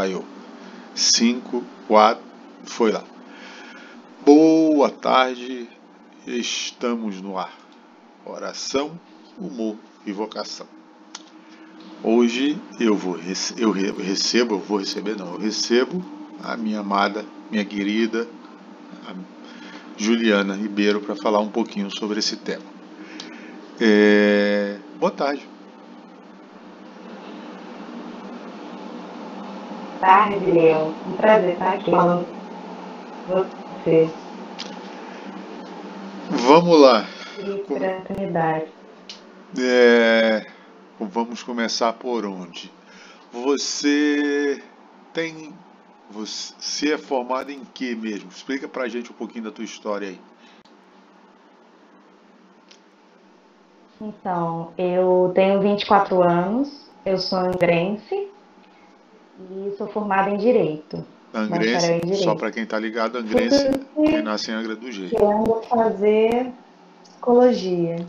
falhou. 5, 4, foi lá. Boa tarde, estamos no ar. Oração, humor e vocação. Hoje eu vou eu recebo, eu vou receber não, eu recebo a minha amada, minha querida Juliana Ribeiro para falar um pouquinho sobre esse tema. É... Boa tarde. Tarde, Leon. Um prazer estar aqui falando com você. Vamos lá. Oportunidade. É... Vamos começar por onde? Você tem. Você é formado em que mesmo? Explica pra gente um pouquinho da tua história aí. Então, eu tenho 24 anos, eu sou angrense e sou formada em Direito. Angrense, em direito. só para quem tá ligado, Angrense, quem nasce em Angra do Jeito. Querendo fazer psicologia.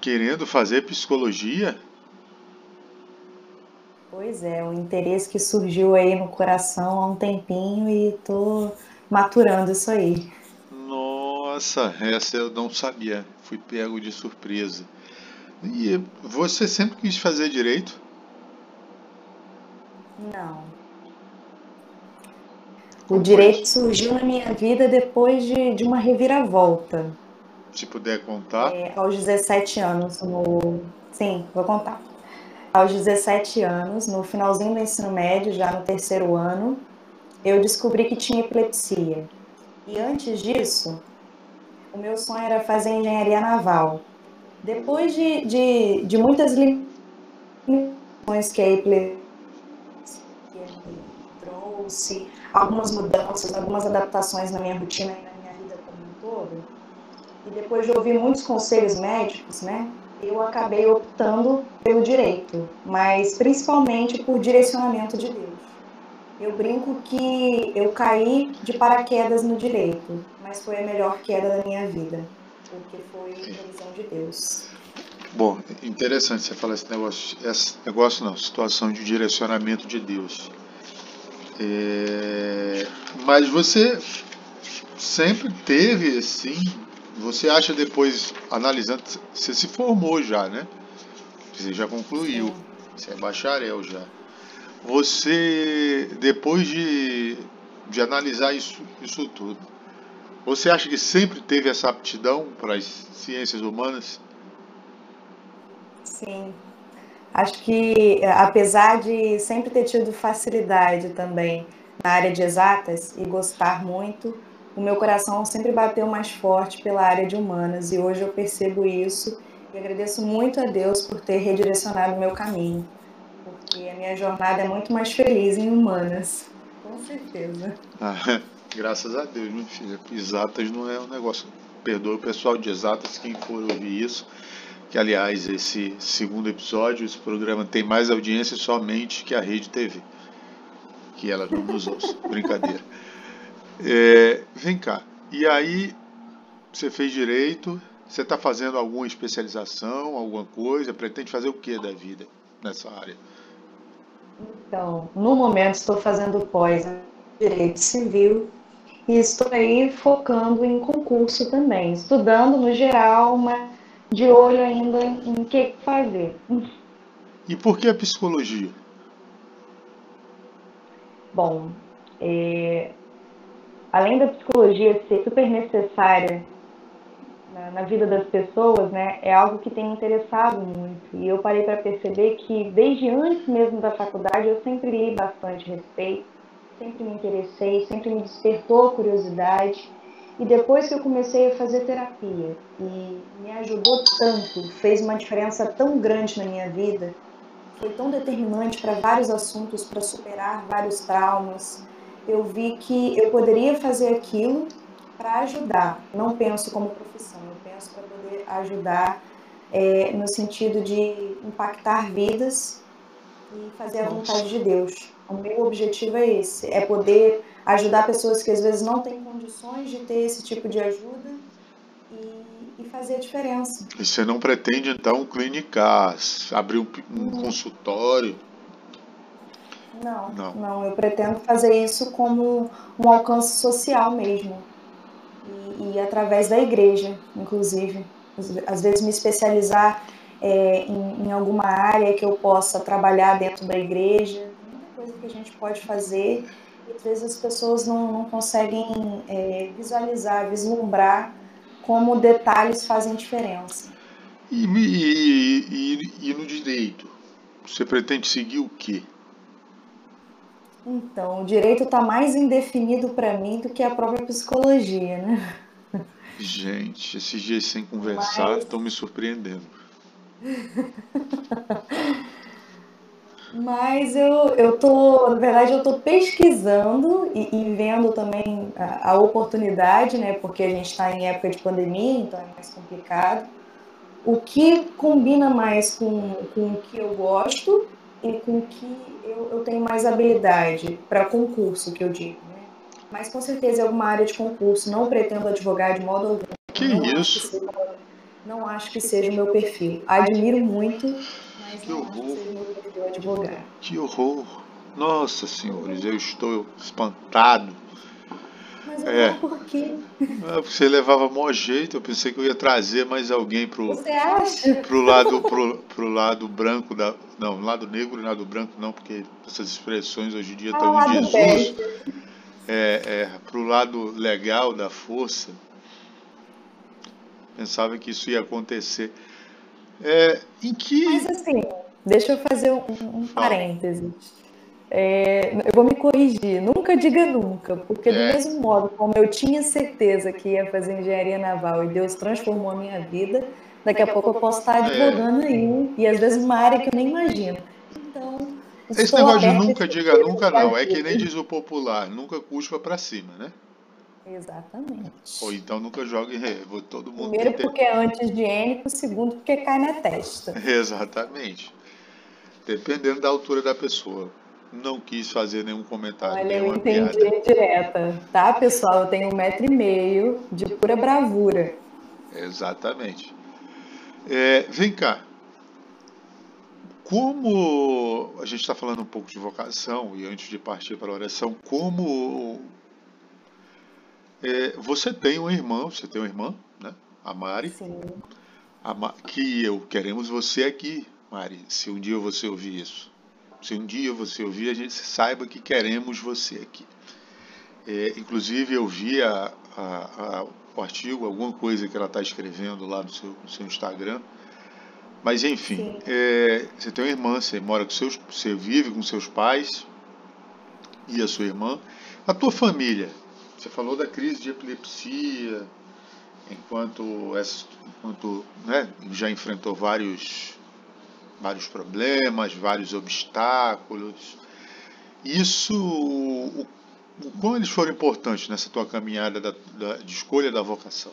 Querendo fazer psicologia? Pois é, o interesse que surgiu aí no coração há um tempinho e tô maturando isso aí. Nossa, essa eu não sabia. Fui pego de surpresa. E você sempre quis fazer direito? Não. O direito surgiu na minha vida depois de, de uma reviravolta. Se puder contar. É, aos 17 anos, no. Sim, vou contar aos 17 anos, no finalzinho do ensino médio, já no terceiro ano, eu descobri que tinha epilepsia. E antes disso, o meu sonho era fazer engenharia naval. Depois de, de, de muitas limitações que a epilepsia trouxe, algumas mudanças, algumas adaptações na minha rotina e na minha vida como um todo, e depois de ouvir muitos conselhos médicos, né, eu acabei optando pelo direito, mas principalmente por direcionamento de Deus. Eu brinco que eu caí de paraquedas no direito, mas foi a melhor queda da minha vida, porque foi a visão de Deus. Bom, interessante você falar esse negócio, esse negócio não, situação de direcionamento de Deus. É, mas você sempre teve assim você acha depois, analisando, você se formou já, né? Você já concluiu. Sim. Você é bacharel já. Você, depois de, de analisar isso, isso tudo, você acha que sempre teve essa aptidão para as ciências humanas? Sim. Acho que, apesar de sempre ter tido facilidade também na área de exatas e gostar muito, o meu coração sempre bateu mais forte pela área de humanas e hoje eu percebo isso e agradeço muito a Deus por ter redirecionado o meu caminho, porque a minha jornada é muito mais feliz em humanas, com certeza. Ah, graças a Deus, minha filha. Exatas não é um negócio. Perdoe o pessoal de exatas quem for ouvir isso. Que aliás, esse segundo episódio, esse programa tem mais audiência somente que a Rede TV. Que ela não nos ouça. Brincadeira. É, vem cá, e aí você fez direito, você está fazendo alguma especialização, alguma coisa? Pretende fazer o que da vida nessa área? Então, no momento estou fazendo pós em Direito Civil e estou aí focando em concurso também, estudando no geral, mas de olho ainda em que fazer. E por que a psicologia? Bom, é, além da psicologia ser super necessária na, na, vida das pessoas, né, é algo que tem interessado muito. E eu parei para perceber que desde antes mesmo da faculdade eu sempre li bastante respeito, sempre me interessei, sempre me despertou a curiosidade. E depois que eu comecei a fazer terapia e me ajudou tanto, fez uma diferença tão grande na minha vida, foi tão determinante para vários assuntos, para superar vários traumas, eu vi que eu poderia fazer aquilo para ajudar. Não penso como profissão, eu penso para poder ajudar é, no sentido de impactar vidas e fazer a vontade de Deus. O meu objetivo é esse, é poder ajudar pessoas que às vezes não têm condições de ter esse tipo de ajuda e, e fazer a diferença. E você não pretende então clinicar, abrir um, um consultório? Não, não, não, eu pretendo fazer isso como um alcance social mesmo. E, e através da igreja, inclusive. Às vezes me especializar é, em, em, alguma área que eu possa trabalhar dentro da igreja, muita coisa que a gente pode fazer. Às vezes as pessoas não, não conseguem é, visualizar, vislumbrar como detalhes fazem diferença. E, e, e, e no direito? Você pretende seguir o quê? Então, o direito está mais indefinido para mim do que a própria psicologia, né? Gente, esses dias sem conversar estão Mas... me surpreendendo. Mas eu, eu tô, na verdade, eu tô pesquisando e, e vendo também a, a, oportunidade, né? Porque a gente está em época de pandemia, então é mais complicado. O que combina mais com, com o que eu gosto e com o que eu, eu tenho mais habilidade para concurso, que eu digo. Né? Mas com certeza é alguma área de concurso. Não pretendo advogar de modo algum. Que não isso? Acho que seja, não acho que seja o meu perfil. Admiro muito, mas que horror. que advogar. Horror! Nossa, senhores, eu estou espantado mas é. por quê? Ah, você levava mó jeito, eu pensei que eu ia trazer mais alguém pro, você acha? pro lado pro, pro lado branco da. Não, lado negro e lado branco não, porque essas expressões hoje em dia estão ah, em desuso. É, é, pro lado legal da força. Pensava que isso ia acontecer. É, em que. Mas assim, deixa eu fazer um, um parênteses. É, eu vou me corrigir, nunca diga nunca, porque é. do mesmo modo como eu tinha certeza que ia fazer engenharia naval e Deus transformou a minha vida, daqui a pouco eu posso estar advogando aí, e às vezes uma área que eu nem imagino. Então, esse negócio de nunca diga nunca não, é que nem diz o popular, nunca cuspa para cima, né? Exatamente. Ou então nunca joga em revo, todo mundo Primeiro porque é anti-higiênico, segundo porque cai na testa. Exatamente. Dependendo da altura da pessoa não quis fazer nenhum comentário. Olha, eu entendi piada. direta, tá, pessoal? Eu tenho um metro e meio de pura bravura. Exatamente. É, vem cá. Como a gente está falando um pouco de vocação, e antes de partir para a oração, como é, você tem uma irmã, você tem uma irmã, né? A Mari. Sim. A Ma que eu queremos você aqui, Mari, se um dia você ouvir isso. Se um dia você ouvir, a gente saiba que queremos você aqui. É, inclusive, eu vi a, a, a, o artigo, alguma coisa que ela está escrevendo lá no seu, no seu Instagram. Mas, enfim, é, você tem uma irmã, você mora com seus, você vive com seus pais e a sua irmã. A tua família, você falou da crise de epilepsia, enquanto, enquanto né, já enfrentou vários vários problemas, vários obstáculos. Isso, o, o, como eles foram importantes nessa tua caminhada da, da, de escolha da vocação?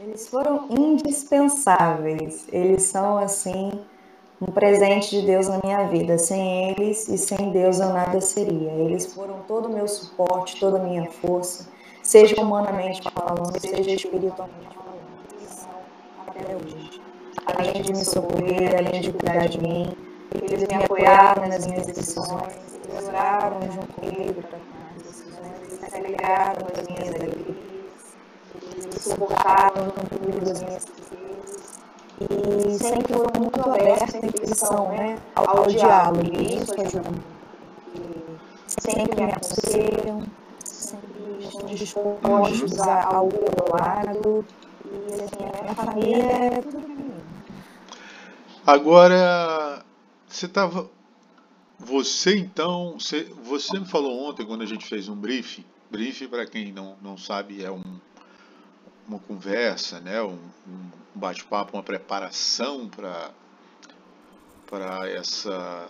Eles foram indispensáveis. Eles são assim um presente de Deus na minha vida. Sem eles e sem Deus eu nada seria. Eles foram todo o meu suporte, toda a minha força, seja humanamente falando, seja espiritualmente falando. Até hoje além de me socorrer, além de cuidar de mim. Eles me apoiaram nas minhas decisões, eles oraram junto comigo para tomar decisões, eles se alegraram das minhas alegrias, eles me suportaram no tudo das minhas tristezas. E sempre foram muito abertos em posição né, ao, ao diálogo, e isso ajuda muito. Sempre me aconselham, sempre estão dispostos ao meu lado, e assim, a minha família é tudo Agora, você estava. Você então. Você, você me falou ontem, quando a gente fez um briefing. Briefing, para quem não, não sabe, é um, uma conversa, né? um, um bate-papo, uma preparação para para essa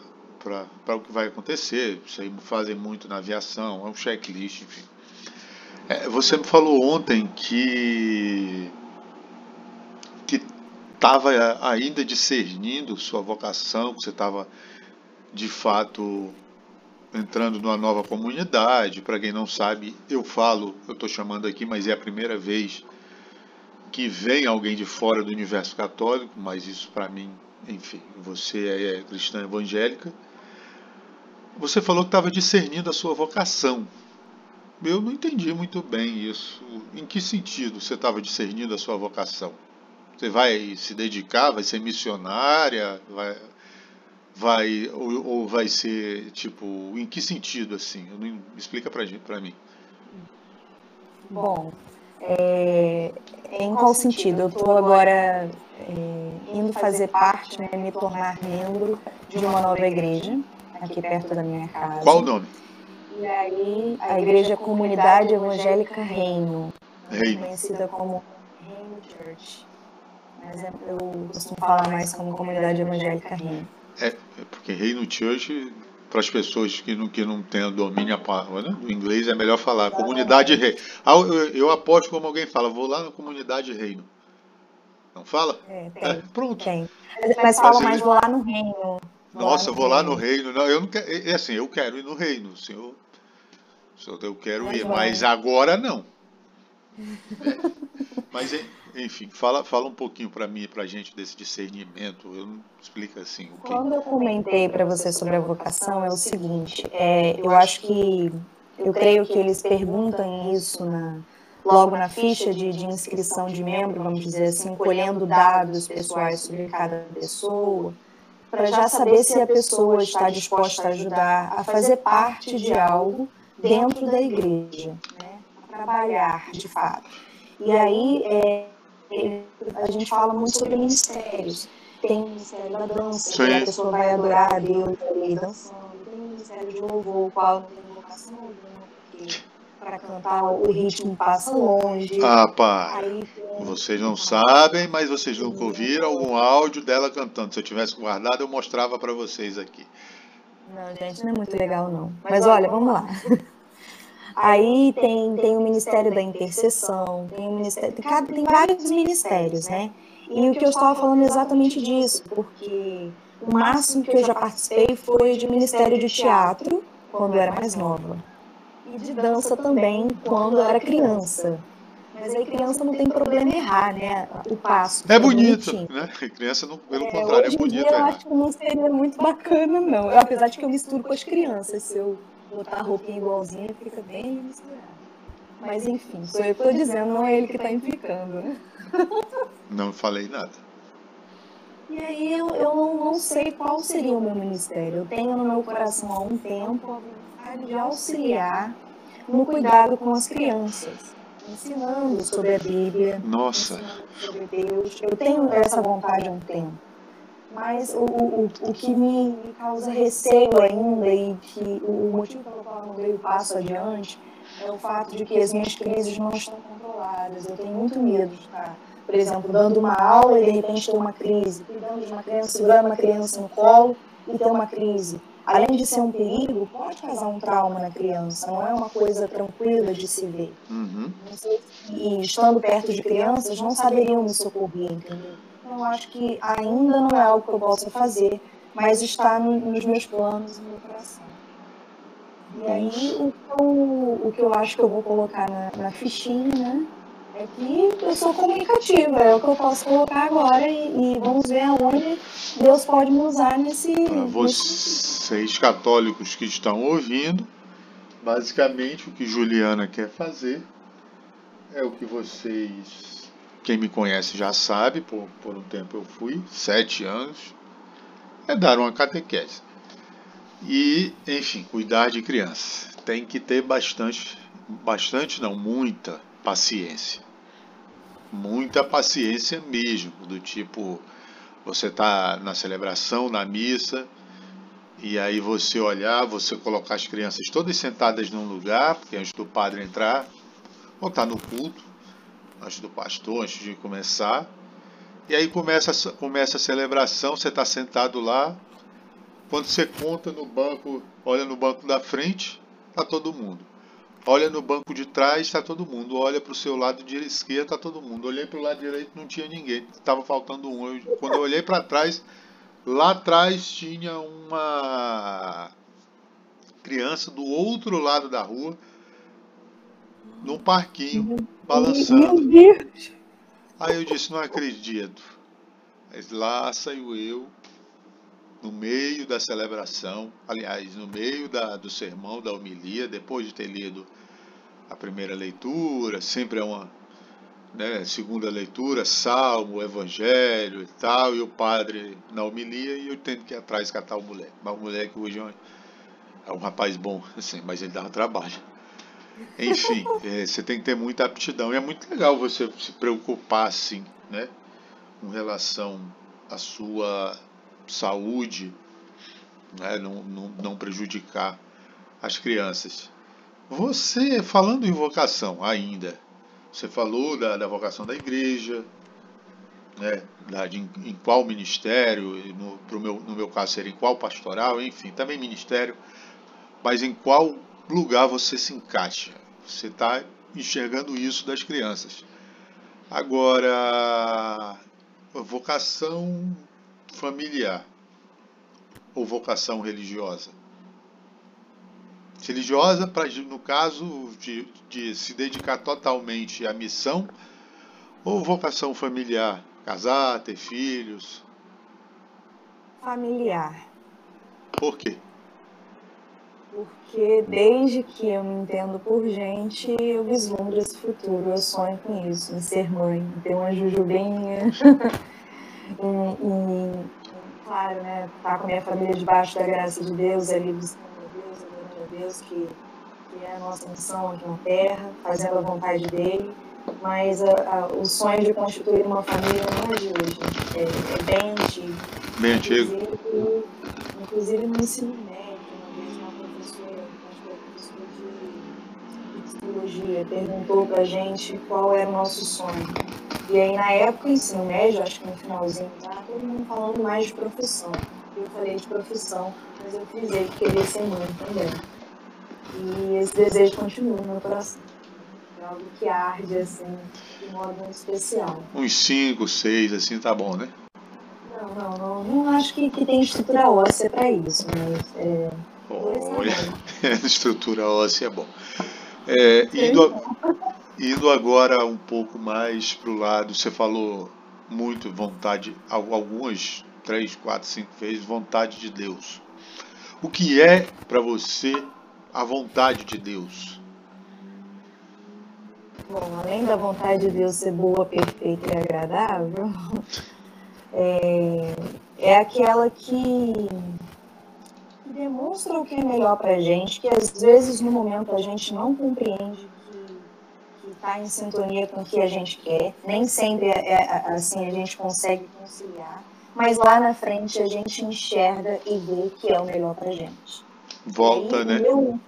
para o que vai acontecer. Isso aí fazem muito na aviação, é um checklist, enfim. É, você me falou ontem que estava eh, ainda discernindo sua vocação, que você estava de fato entrando numa nova comunidade. Para quem não sabe, eu falo, eu estou chamando aqui, mas é a primeira vez que vem alguém de fora do universo católico, mas isso para mim, enfim, você é cristã evangélica. você falou que estava discernindo a sua vocação. Eu não entendi muito bem isso. Em que sentido você estava discernindo a sua vocação? Você vai se dedicar, vai ser missionária, vai, vai ou, ou vai ser tipo, em que sentido assim? Não, explica para mim. Bom, é, em qual sentido? Eu estou agora é, indo fazer parte, né, me tornar membro de uma nova igreja aqui perto da minha casa. Qual o nome? E aí, a igreja Comunidade Evangélica Reino, Reino. conhecida como Reino Church. Mas é, eu costumo falar mais como Comunidade Evangélica Reino. É, é porque Reino Church, para as pessoas que não, que não têm domínio né, do inglês, é melhor falar Comunidade Reino. Ah, eu, eu aposto como alguém fala, vou lá na Comunidade Reino. Não fala? É, tem. É, pronto. Tem. Mas, mas fala mais, vou lá no reino. Nossa, vou lá no reino. Não, eu não quero. É, é assim, eu quero ir no reino. Senhor, eu quero ir, mas agora não. Mas, enfim, fala, fala um pouquinho para mim, para a gente desse discernimento. Eu não explica assim. O. Quando eu comentei para você sobre a vocação é o seguinte. É, eu acho que eu creio que eles perguntam isso na, logo na ficha de, de inscrição de membro, vamos dizer assim, colhendo dados pessoais sobre cada pessoa para já saber se a pessoa está disposta a ajudar a fazer parte de algo dentro da igreja, trabalhar de fato. E aí é, a gente fala muito sobre ministérios. Tem o ministério da dança, Sim. que a pessoa vai adorar a Deus ali dançando. Tem o ministério de louvor, o qual não tem vocação alguma, porque para cantar o ritmo passa longe. Ah, pá. Vocês não sabem, mas vocês nunca ouviram algum áudio dela cantando. Se eu tivesse guardado, eu mostrava para vocês aqui. Não, gente, não é muito legal, não. Mas olha, vamos lá. Aí tem, tem o Ministério da Intercessão, tem o Ministério. Tem, tem vários ministérios, né? E o que eu estava falando é exatamente disso, porque o máximo que eu já participei foi de Ministério de Teatro, quando eu era mais nova e de dança também quando eu era criança. Mas aí criança não tem problema errar, né? O passo. É bonito, né? Criança, não, pelo é, contrário, é bonito. eu acho que não seria muito bacana, não. Eu, apesar de que eu misturo com as crianças. Se eu botar a roupinha igualzinha, fica bem misturado. Mas enfim, sou eu que estou dizendo, não é ele que está implicando, né? Não falei nada. E aí eu, eu não, não sei qual seria o meu ministério. Eu tenho no meu coração há um tempo de auxiliar no cuidado com as crianças, ensinando sobre a Bíblia, Nossa. sobre Deus. Eu tenho essa vontade há um tempo. Mas o, o, o que me causa receio ainda e que o motivo pelo qual eu não dei o passo adiante é o fato de que as minhas crises não estão controladas. Eu tenho muito medo de estar, por exemplo, dando uma aula e de repente ter uma crise, cuidando de uma criança, segurando uma criança no colo e ter uma crise além de ser um perigo, pode causar um trauma na criança, não é uma coisa tranquila de se ver. Uhum. E estando perto de crianças, não saberiam me socorrer, entendeu? Então, eu acho que ainda não é algo que eu possa fazer, mas está nos meus planos no meu coração. E aí, o que, eu, o que eu acho que eu vou colocar na, na fichinha, né? É que eu sou comunicativa, é o que eu posso colocar agora e, e vamos ver aonde Deus pode me usar nesse. Para vocês católicos que estão ouvindo, basicamente o que Juliana quer fazer é o que vocês, quem me conhece já sabe, por, por um tempo eu fui, sete anos, é dar uma catequese. E, enfim, cuidar de crianças. Tem que ter bastante, bastante não, muita paciência muita paciência mesmo, do tipo, você tá na celebração, na missa, e aí você olhar, você colocar as crianças todas sentadas num lugar, porque antes do padre entrar, ou tá no culto, antes do pastor, antes de começar, e aí começa, começa a celebração, você está sentado lá, quando você conta no banco, olha no banco da frente, tá todo mundo. Olha no banco de trás, está todo mundo. Olha para o seu lado de esquerda, está todo mundo. Olhei para o lado direito, não tinha ninguém. Estava faltando um. Eu, quando eu olhei para trás, lá atrás tinha uma criança do outro lado da rua, num parquinho, balançando. Aí eu disse: Não acredito. Mas lá saiu eu, no meio da celebração, aliás, no meio da, do sermão, da homilia, depois de ter lido a primeira leitura, sempre é uma né, segunda leitura, salmo, evangelho e tal, e o padre na homilia e eu tendo que ir atrás catar o moleque. Mas o moleque hoje é um rapaz bom, assim, mas ele dá trabalho. Enfim, é, você tem que ter muita aptidão. E é muito legal você se preocupar, assim, né? Com relação à sua saúde, né? não, não, não prejudicar as crianças. Você, falando em vocação ainda, você falou da, da vocação da igreja, né? Da, de, em, qual ministério, no, meu, no meu caso seria em qual pastoral, enfim, também ministério, mas em qual lugar você se encaixa. Você está enxergando isso das crianças. Agora, vocação familiar ou vocação religiosa? Religiosa, pra, no caso de, de se dedicar totalmente à missão, ou vocação familiar? Casar, ter filhos? Familiar. Por quê? Porque desde que eu me entendo por gente, eu vislumbro esse futuro, eu sonho com isso, em ser mãe, em ter uma jujubinha, e, claro, né, estar tá com a minha família debaixo da graça de Deus, ali buscando a Deus, adorando a Deus, que, que é a nossa missão aqui na Terra, fazendo a vontade dEle, mas a, a, o sonho de constituir uma família não é de hoje, é, é bem antigo. Bem antigo. Inclusive, inclusive no ensino perguntou pra gente qual era o nosso sonho. E aí, na época, ensino médio, acho que no finalzinho, tá todo mundo falando mais de profissão. Eu falei de profissão, mas eu frisei que queria ser mãe também. E esse desejo continua no meu coração. É algo que arde, assim, de modo muito especial. Uns 5, 6, assim, tá bom, né? Não, não, não, não acho que, que tem estrutura óssea para isso, mas. É, Olha, estrutura óssea é bom. É, indo, indo agora um pouco mais para o lado, você falou muito vontade, algumas, três, quatro, cinco vezes, vontade de Deus. O que é para você a vontade de Deus? Bom, além da vontade de Deus ser boa, perfeita e agradável, é, é aquela que demonstra o que é melhor para a gente, que às vezes no momento a gente não compreende que está em sintonia com o que a gente quer, nem sempre é, é, assim a gente consegue conciliar, mas lá na frente a gente enxerga e vê que é o melhor para a gente. Volta, aí, né? Meu,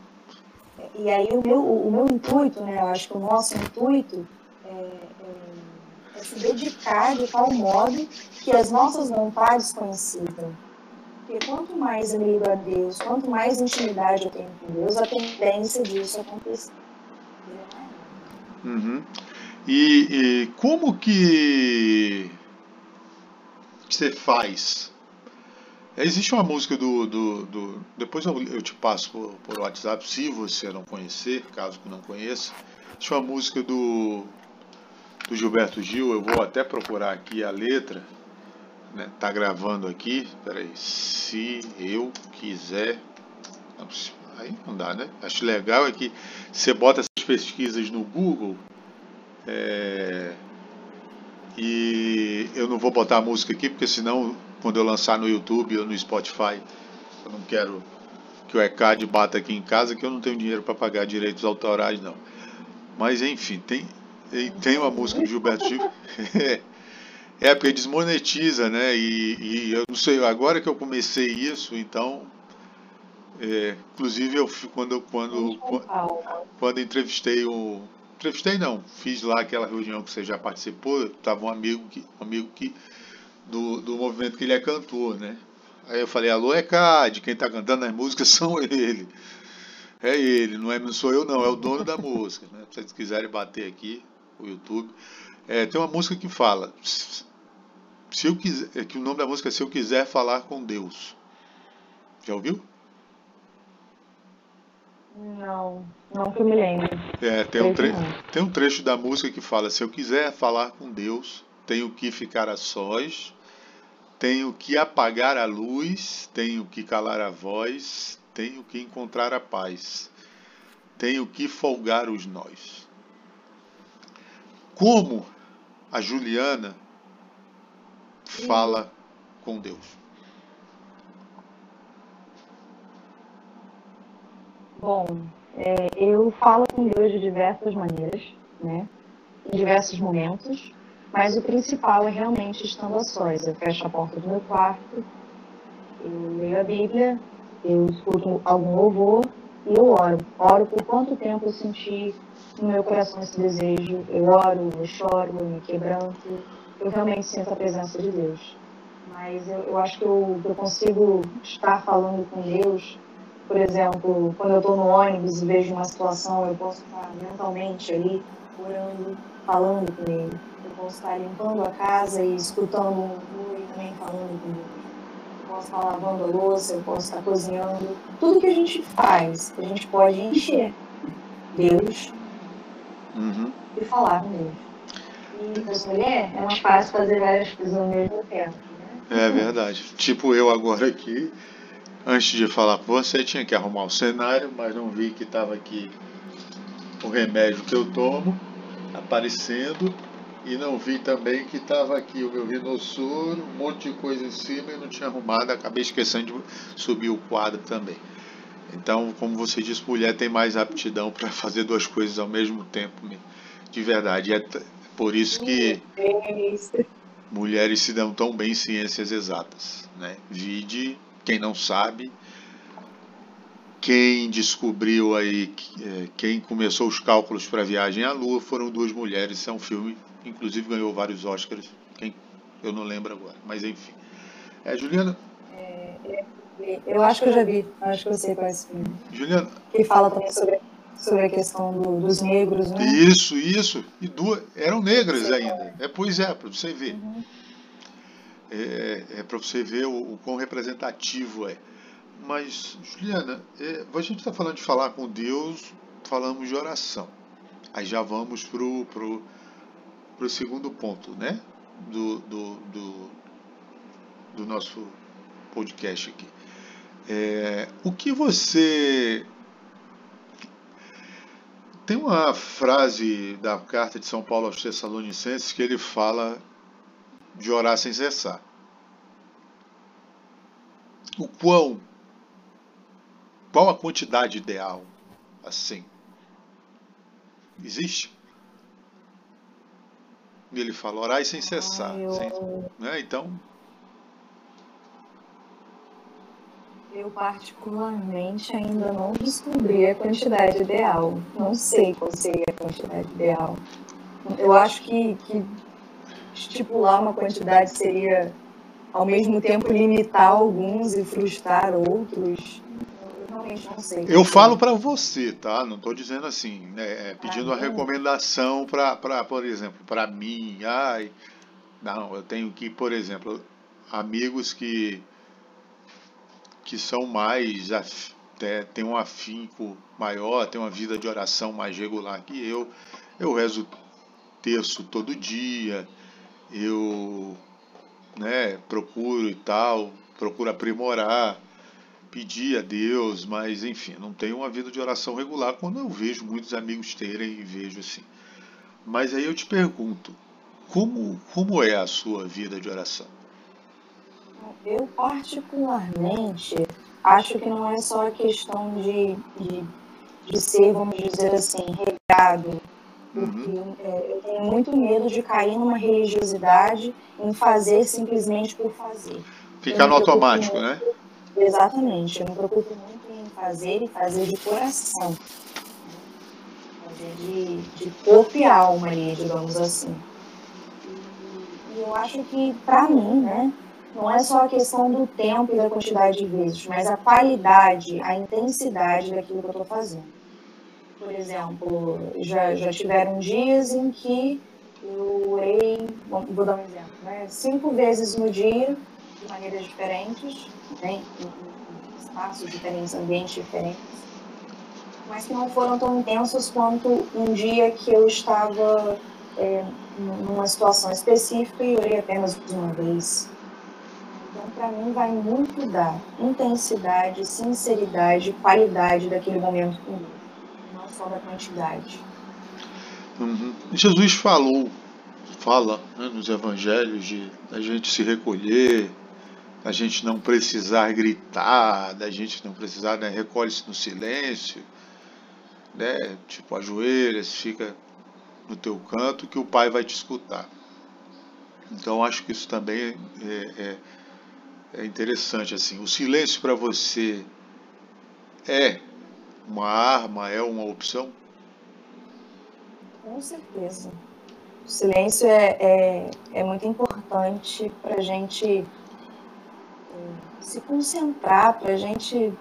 e aí o meu, o meu intuito, né, eu acho que o nosso intuito é, é, é se dedicar de tal modo que as nossas vontades coincidam porque quanto mais eu ligo a Deus, quanto mais intimidade eu tenho com Deus, a tendência disso acontecer. Uhum. E, e, como que você faz? Existe uma música do. do, do depois eu, eu, te passo por, por WhatsApp, se você não conhecer, caso não conheça. Existe uma música do, do Gilberto Gil, eu vou até procurar aqui a letra né? Tá gravando aqui. Peraí. Se eu quiser. Aí não dá, né? Acho legal é que você bota essas pesquisas no Google. É, e eu não vou botar a música aqui, porque senão, quando eu lançar no YouTube ou no Spotify, eu não quero que o ECAD bata aqui em casa, que eu não tenho dinheiro para pagar direitos autorais, não. Mas enfim, tem, tem uma música do Gilberto Gil. É, porque desmonetiza, né? E, e, eu não sei, agora que eu comecei isso, então. É, inclusive eu quando quando quando, quando entrevistei o entrevistei não fiz lá aquela reunião que você já participou tava um amigo que um amigo que do, do movimento que ele é cantor né aí eu falei alô é Cade quem tá cantando as músicas são ele é ele não é não sou eu não é o dono da música né se vocês quiserem bater aqui o YouTube é, tem uma música que fala se eu quiser, é que o nome da música é Se Eu Quiser Falar com Deus. Já ouviu? Não, não que eu me lembro. É, tem um, tre tem um trecho da música que fala: Se eu quiser falar com Deus, tenho que ficar a sós, tenho que apagar a luz, tenho que calar a voz, tenho que encontrar a paz, tenho que folgar os nós. Como a Juliana fala com Deus? Bom, é, eu falo com Deus de diversas maneiras, né? Em diversos momentos. Mas o principal é realmente estando a sós. Eu fecho a porta do meu quarto, eu leio a Bíblia, eu escuto algum louvor e eu oro. Oro por quanto tempo eu senti no meu coração esse desejo. Eu oro, eu choro, eu me quebranto. Eu realmente sinto a presença de Deus. Mas eu, eu acho que eu, eu consigo estar falando com Deus por exemplo, quando eu estou no ônibus e vejo uma situação, eu posso estar mentalmente ali, orando, falando com ele posso estar limpando a casa e escutando louvor e também falando com Deus. Eu posso estar lavando a louça, eu posso estar cozinhando. Tudo que a gente faz, a gente pode encher Deus uhum. e falar com Deus. E para mulher é mais fácil fazer várias coisas ao mesmo tempo. Né? É verdade. Tipo eu agora aqui, antes de falar com você, tinha que arrumar o cenário, mas não vi que estava aqui o remédio que eu tomo aparecendo e não vi também que estava aqui o meu rinossoro, um monte de coisa em cima e não tinha arrumado, acabei esquecendo de subir o quadro também. Então, como você disse, mulher tem mais aptidão para fazer duas coisas ao mesmo tempo, de verdade. É por isso que mulheres se dão tão bem em ciências exatas. Né? Vide, quem não sabe, quem descobriu aí, é, quem começou os cálculos para a viagem à Lua foram duas mulheres. Isso é um filme inclusive ganhou vários Oscars, quem, eu não lembro agora, mas enfim. É, Juliana? É, é, eu acho que eu já vi, acho que eu sei qual é esse filme. Juliana? Que fala também sobre, sobre a questão do, dos negros, né? Isso, isso. E duas, eram negras Sim, ainda. É, pois é, para você ver. Uhum. É, é para você ver o, o quão representativo é. Mas, Juliana, é, a gente está falando de falar com Deus, falamos de oração. Aí já vamos pro, pro para o segundo ponto né, do, do, do, do nosso podcast aqui. É, o que você. Tem uma frase da carta de São Paulo aos Tessalonicenses que ele fala de orar sem cessar. O quão. Qual a quantidade ideal? Assim. Existe? E ele fala, orai sem cessar. Ah, eu... sem, né? Então. Eu particularmente ainda não descobri a quantidade ideal. Não sei qual seria a quantidade ideal. Eu acho que, que estipular uma quantidade seria ao mesmo tempo limitar alguns e frustrar outros Eu falo para você, tá? Não estou dizendo assim, né? É, pedindo uma recomendação para, por exemplo, para mim. Ai, não, eu tenho que, por exemplo, amigos que que são mais é, tem um afinco maior, tem uma vida de oração mais regular que eu. Eu rezo terço todo dia, eu né, procuro e tal, procuro aprimorar pedir a Deus, mas enfim, não tenho uma vida de oração regular quando eu vejo muitos amigos terem e vejo assim. Mas aí eu te pergunto, como, como é a sua vida de oração? Eu particularmente acho que não é só a questão de, de, de ser, vamos dizer assim, regado. Porque uhum. É, eu tenho muito medo de cair numa religiosidade em fazer simplesmente por fazer. Ficar no automático, né? Exatamente. Eu me preocupo muito em fazer e fazer de coração. Fazer de, de corpo e alma ali, digamos assim. E eu acho que, para mim, né, não é só a questão do tempo e da quantidade de vezes, mas a qualidade, a intensidade daquilo que eu estou fazendo. Por exemplo, já, já tiveram dias em que eu orei, vou dar um exemplo, né, cinco vezes no dia, de maneiras diferentes, né, em espaços diferentes, ambientes diferentes, mas que não foram tão intensos quanto um dia que eu estava é, numa situação específica e orei apenas uma vez. para mim vai muito da intensidade, sinceridade, qualidade daquele momento com Deus, não só da quantidade. Uhum. Jesus falou, fala né, nos evangelhos de a gente se recolher, a gente não precisar gritar, da gente não precisar, né, recolhe-se no silêncio, né, tipo ajoelha, fica no teu canto que o Pai vai te escutar. Então acho que isso também é, é, é interessante assim. O silêncio para você é uma arma, é uma opção? Com certeza. O silêncio é, é, é muito importante para a gente se concentrar, para a gente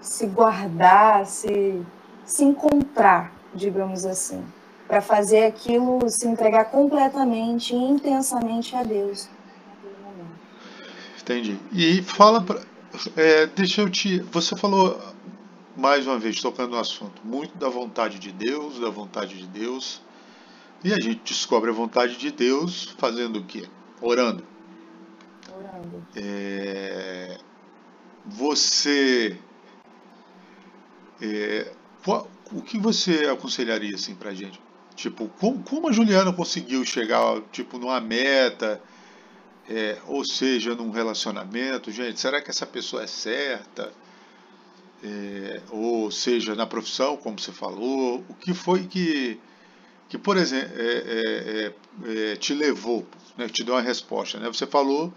se guardar, se, se encontrar, digamos assim, para fazer aquilo se entregar completamente e intensamente a Deus. Entendi. E fala, pra, é, deixa eu te. Você falou mais uma vez tocando no assunto muito da vontade de Deus, da vontade de Deus. E a gente descobre a vontade de Deus fazendo o quê? Orando. É, você é, qual, o que você aconselharia assim para gente? Tipo, como, como, a Juliana conseguiu chegar tipo numa meta, é, ou seja, num relacionamento, gente? Será que essa pessoa é certa? É, ou seja, na profissão, como você falou, o que foi que, que por exemplo, é, é, é, te levou, né, te deu uma resposta? Né? Você falou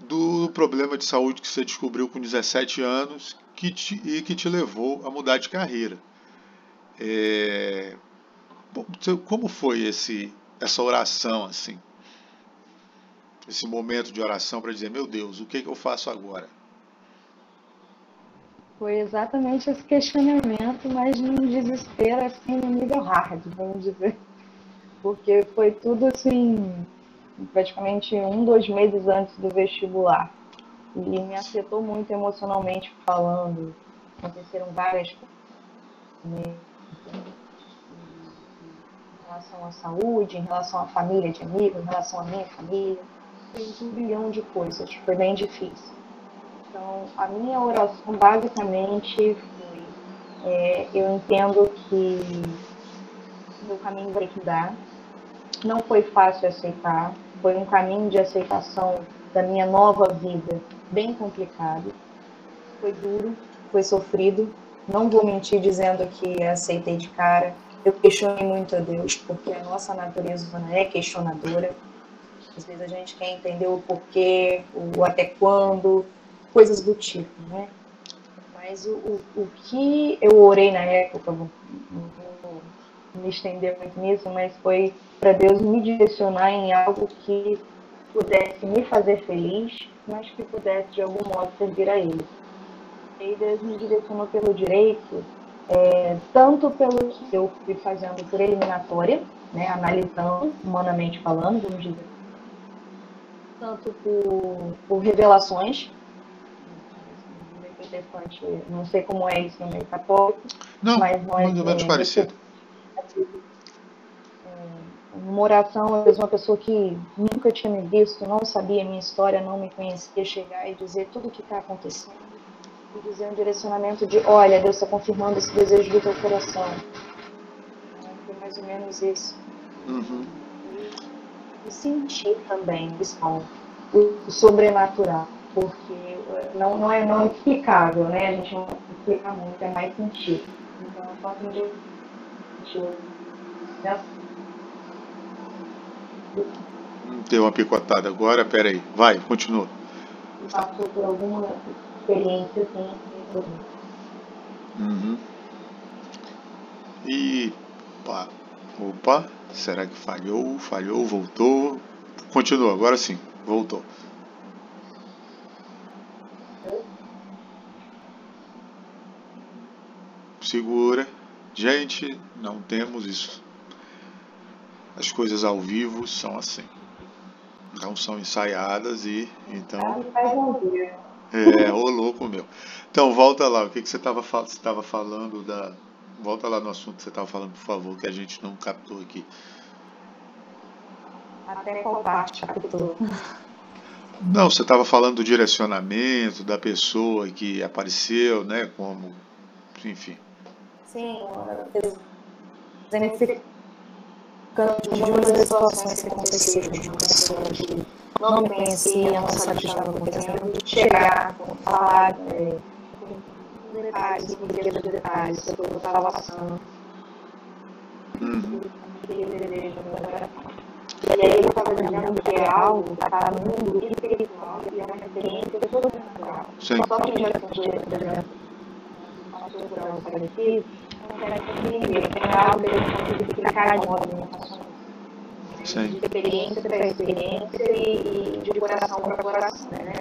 do problema de saúde que você descobriu com 17 anos que te, e que te levou a mudar de carreira. É, como foi esse, essa oração assim? Esse momento de oração para dizer, meu Deus, o que, que eu faço agora? Foi exatamente esse questionamento, mas num desespero assim no nível hard, vamos dizer. Porque foi tudo assim, praticamente um, dois meses antes do vestibular. E me afetou muito emocionalmente falando. Aconteceram várias coisas em relação à saúde, em relação à família de amigos, em relação à minha família. Fez um bilhão de coisas. Foi bem difícil. Então, a minha oração basicamente foi: é, eu entendo que meu caminho vai que dar. Não foi fácil aceitar, foi um caminho de aceitação da minha nova vida bem complicado. Foi duro, foi sofrido. Não vou mentir dizendo que aceitei de cara. Eu questionei muito a Deus, porque a nossa natureza humana é questionadora. Às vezes a gente quer entender o porquê, o até quando, coisas do tipo, né? Mas o, o, o que eu orei na época, me estender muito nisso, mas foi para Deus me direcionar em algo que pudesse me fazer feliz, mas que pudesse de algum modo servir a Ele. E Deus me direcionou pelo direito, é, tanto pelo que eu fui fazendo por eliminatória, né, analisando, humanamente falando, vamos dizer, tanto por, por revelações, não sei como é isso no meio católico, não, mas nós, mais é, parecido uma oração, às vezes uma pessoa que nunca tinha me visto, não sabia a minha história, não me conhecia, chegar e dizer tudo o que está acontecendo. E dizer um direcionamento de, olha, Deus está confirmando esse desejo do teu coração. Foi mais ou menos isso. Uhum. E, sentir também, pessoal, o sobrenatural, porque não, não, é, não é explicável, né? A gente não explica muito, é mais sentir. Então, eu posso sentir Deu uma picotada agora, peraí. Vai, continua. Passou por alguma experiência assim. Uhum. E. Opa, opa, será que falhou? Falhou, voltou. Continua, agora sim, voltou. Segura. Gente, não temos isso as coisas ao vivo são assim. Não são ensaiadas e então. É, ô louco meu. Então volta lá, o que, que você estava você tava falando da. Volta lá no assunto que você estava falando, por favor, que a gente não captou aqui. Até qual parte captou? Não, você estava falando do direcionamento da pessoa que apareceu, né? Como, enfim. Sim, exemplificando de uma das situações que aconteceram de uma pessoa que não me conhecia, não sabia o que estava acontecendo, chegar, falar é, com detalhes, porquê dos detalhes, sobre o que eu estava passando. Uhum. E aí eu estava dizendo que é algo que está no mundo espiritual e é uma referência sobrenatural. Só que já sentiu, por exemplo, passou por algo tem algo que explicar de modo Sim. de experiência para experiência e, de coração para coração, né?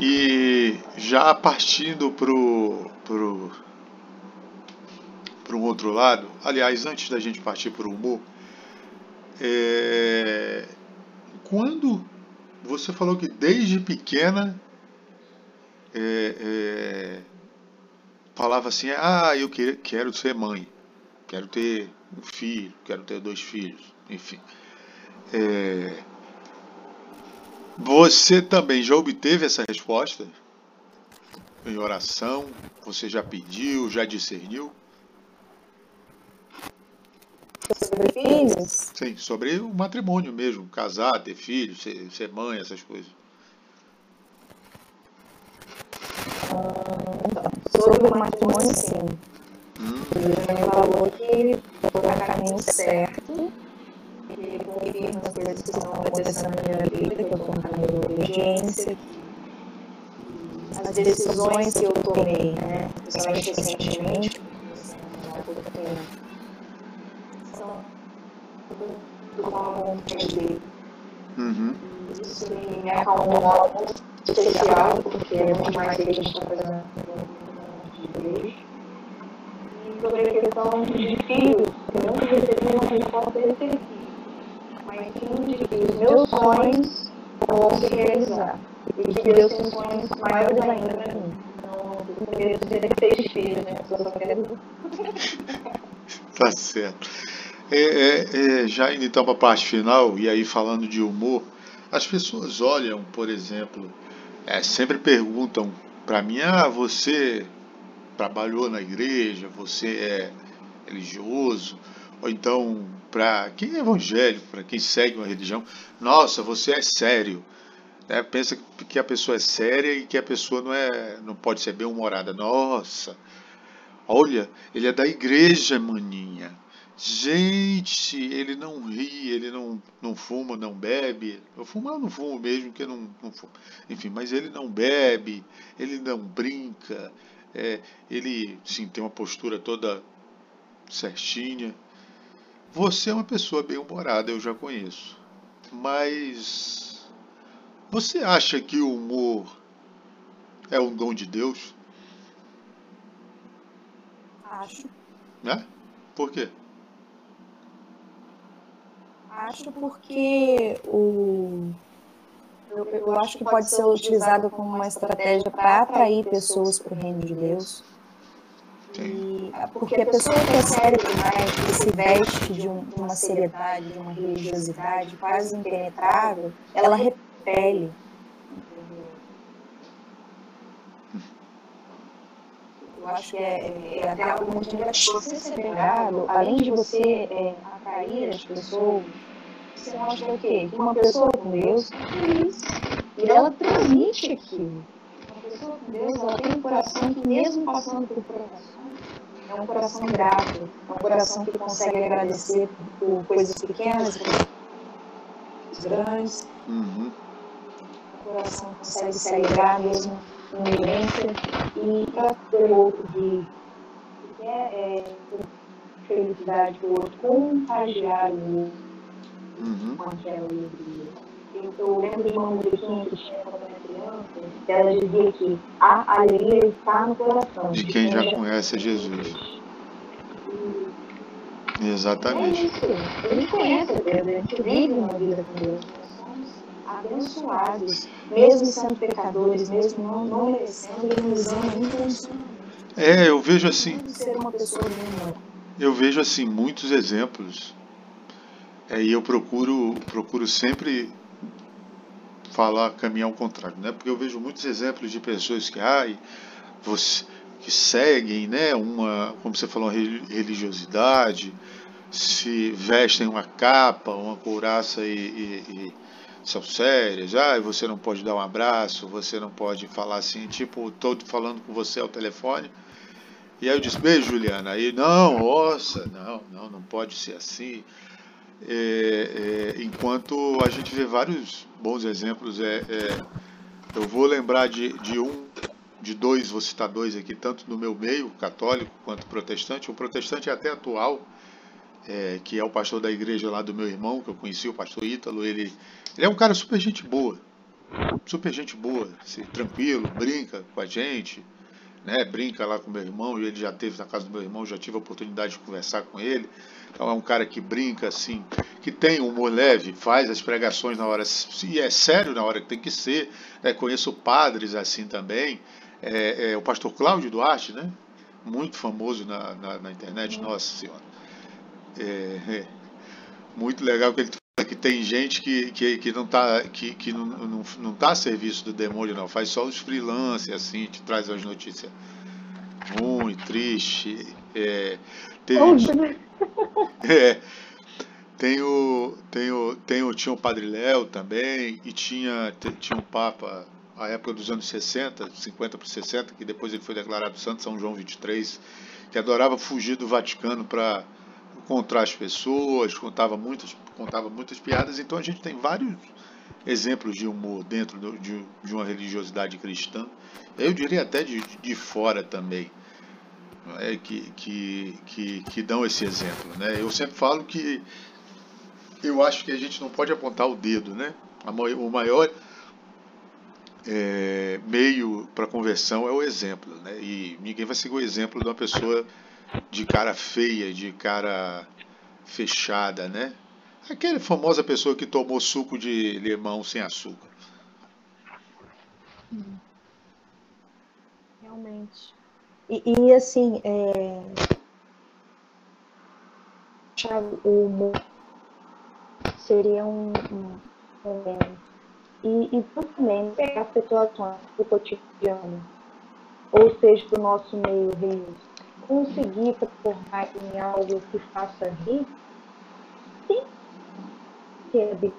E já partindo pro, pro, pro um outro lado, aliás, antes da gente partir para o humor, é, quando você falou que desde pequena é, é, falava assim, ah, eu quero, quero ser mãe, quero ter um filho, quero ter dois filhos enfim. É... Você também já obteve essa resposta? Em oração? Você já pediu, já discerniu? Sobre filhos? Sim, sobre o matrimônio mesmo, casar, ter filhos, ser, ser mãe, essas coisas. Sobre o matrimônio, sim. Hum. Ele me falou que foi o caminho certo ele confirma as coisas que estão acontecendo na minha vida, que eu estou no caminho da obediência, as decisões que eu tomei, né, principalmente recentemente, são do qual eu Uhum. Isso me acalmou muito especial, porque é muito mais do que a gente está fazendo E sobre a questão de filhos, eu nunca recebi uma resposta efetiva mas sim de que os meus sonhos vão se realizar. E que Deus tem sonhos maiores ainda para mim. Então, eu ter seis filhos, né? Só. Tá certo. É, é, é, já indo então para a parte final, e aí falando de humor, as pessoas olham, por exemplo, é, sempre perguntam para mim: ah, você trabalhou na igreja, você é religioso, ou então para quem é evangélico, para quem segue uma religião, nossa, você é sério. Né? Pensa que a pessoa é séria e que a pessoa não, é, não pode ser bem-humorada. Nossa, olha, ele é da igreja, maninha. Gente, ele não ri, ele não, não fuma, não bebe. Eu fumo, eu não fumo mesmo, que eu não, não fumo. Enfim, mas ele não bebe, ele não brinca, é, ele sim tem uma postura toda certinha. Você é uma pessoa bem-humorada, eu já conheço. Mas você acha que o humor é um dom de Deus? Acho. Né? Por quê? Acho porque o eu, eu acho que pode ser utilizado como uma estratégia para atrair pessoas para o reino de Deus e, porque a pessoa que é séria demais, que se veste de, um, de uma seriedade, de uma religiosidade quase impenetrável, ela repele. Eu acho que é, é até algo muito negativo. Você ser pegado, além de você é, atrair as pessoas, você mostra o quê? Que uma pessoa com Deus é feliz. E ela transmite aquilo. Uma pessoa com Deus, ela tem um coração que, mesmo passando por provações, é um coração grato, é um coração que consegue agradecer por coisas pequenas, por grandes. Uhum. Um coração que consegue se alegrar mesmo em vivência e para ter outro de que é, é felicidade do outro, contagiar o outro uhum. com aquela alegria. Eu, eu lembro de uma musiquinha que tinha quando era criança, que ela dizia que a alegria está no coração. De quem já conhece Jesus. Exatamente. É isso. Ele conhece a Deus, a gente vive uma vida com Deus. Abençoados, mesmo sendo pecadores, mesmo não, não merecendo, Ele nos ama incondicionalmente. É, eu vejo assim. Eu vejo assim muitos exemplos. É, e eu procuro, procuro sempre falar, caminhar ao contrário, né? Porque eu vejo muitos exemplos de pessoas que, ai, você, que seguem, né, uma, como você falou, uma religiosidade, se vestem uma capa, uma couraça e, e, e são sérias, ah, você não pode dar um abraço, você não pode falar assim, tipo, estou falando com você ao telefone. E aí eu disse, beijo, Juliana. Aí, não, nossa, não, não, não pode ser assim. É, é, enquanto a gente vê vários bons exemplos, é, é, eu vou lembrar de, de um, de dois, vou citar dois aqui, tanto do meu meio, católico, quanto protestante. O protestante é até atual, é, que é o pastor da igreja lá do meu irmão, que eu conheci, o pastor Ítalo, ele, ele é um cara super gente boa, super gente boa, assim, tranquilo, brinca com a gente, né, brinca lá com meu irmão, e ele já teve na casa do meu irmão, já tive a oportunidade de conversar com ele. Então é um cara que brinca assim, que tem humor leve, faz as pregações na hora, e é sério na hora que tem que ser. Né, conheço padres assim também. É, é, o pastor Cláudio Duarte, né? Muito famoso na, na, na internet, nossa senhora. É, é, muito legal que ele que tem gente que, que, que não está que, que não, não, não tá a serviço do demônio, não, faz só os freelancers, assim, te traz as notícias muito triste. É, teve, né? é, tem o, tem o, tem o, tinha o Padre Léo também, e tinha, tinha um Papa, a época dos anos 60, 50 para 60, que depois ele foi declarado santo, São João 23, que adorava fugir do Vaticano para encontrar as pessoas, contava muitas, contava muitas piadas. Então a gente tem vários exemplos de humor dentro de, de uma religiosidade cristã. Eu diria até de, de fora também. É, que, que, que, que dão esse exemplo. Né? Eu sempre falo que eu acho que a gente não pode apontar o dedo. Né? O maior é, meio para conversão é o exemplo. Né? E ninguém vai seguir o exemplo de uma pessoa de cara feia, de cara fechada, né? Aquela famosa pessoa que tomou suco de limão sem açúcar. Realmente. E, e assim, é... o humor seria um, um momento. E, e também pegar situações do cotidiano, ou seja, do nosso meio religioso conseguir transformar em algo que faça rir, sim,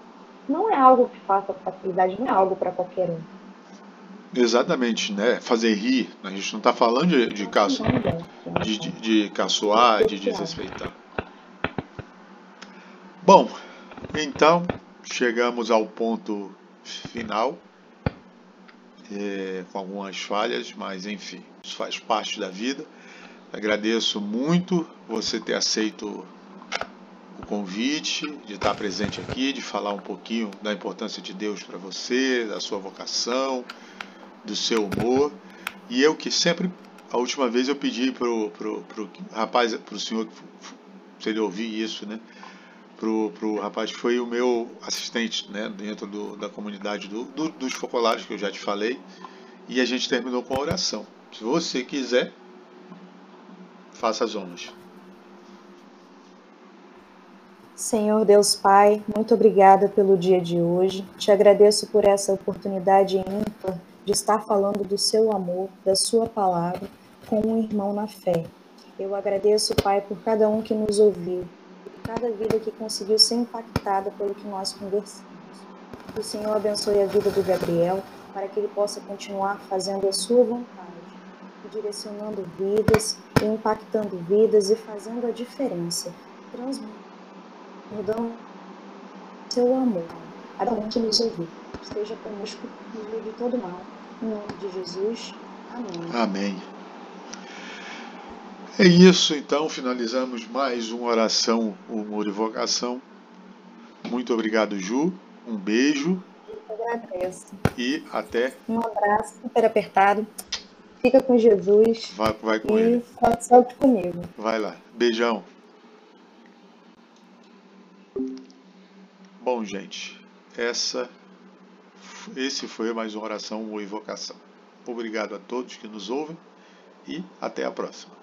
não é algo que faça facilidade, não é algo para qualquer um. Exatamente, né? Fazer rir. A gente não está falando de, de, caço, de, de, de caçoar, de desrespeitar. Bom, então chegamos ao ponto final, é, com algumas falhas, mas enfim, isso faz parte da vida. Agradeço muito você ter aceito o convite, de estar presente aqui, de falar um pouquinho da importância de Deus para você, da sua vocação, do seu humor. E eu que sempre, a última vez eu pedi pro, pro, pro rapaz, pro senhor, se ele ouvir isso, né? Pro, pro rapaz que foi o meu assistente, né? Dentro do, da comunidade do, do, dos focolares que eu já te falei. E a gente terminou com a oração. Se você quiser, Faça as honras. Senhor Deus Pai, muito obrigada pelo dia de hoje. Te agradeço por essa oportunidade ímpar de estar falando do seu amor, da sua palavra, com um irmão na fé. Eu agradeço, Pai, por cada um que nos ouviu, por cada vida que conseguiu ser impactada pelo que nós conversamos. Que o Senhor abençoe a vida do Gabriel, para que ele possa continuar fazendo a sua vontade, direcionando vidas impactando vidas e fazendo a diferença, transbordando seu amor. Cada um que nos ouvir, esteja conosco, nos livre todo mal. Em nome de Jesus. Amém. Amém. É isso, então finalizamos mais uma oração, humor e vocação. Muito obrigado, Ju. Um beijo. Eu agradeço. E até. Um abraço super apertado. Fica com Jesus. Vai, vai com e ele. Sorte comigo. Vai lá. Beijão. Bom, gente, essa, esse foi mais uma oração ou invocação. Obrigado a todos que nos ouvem e até a próxima.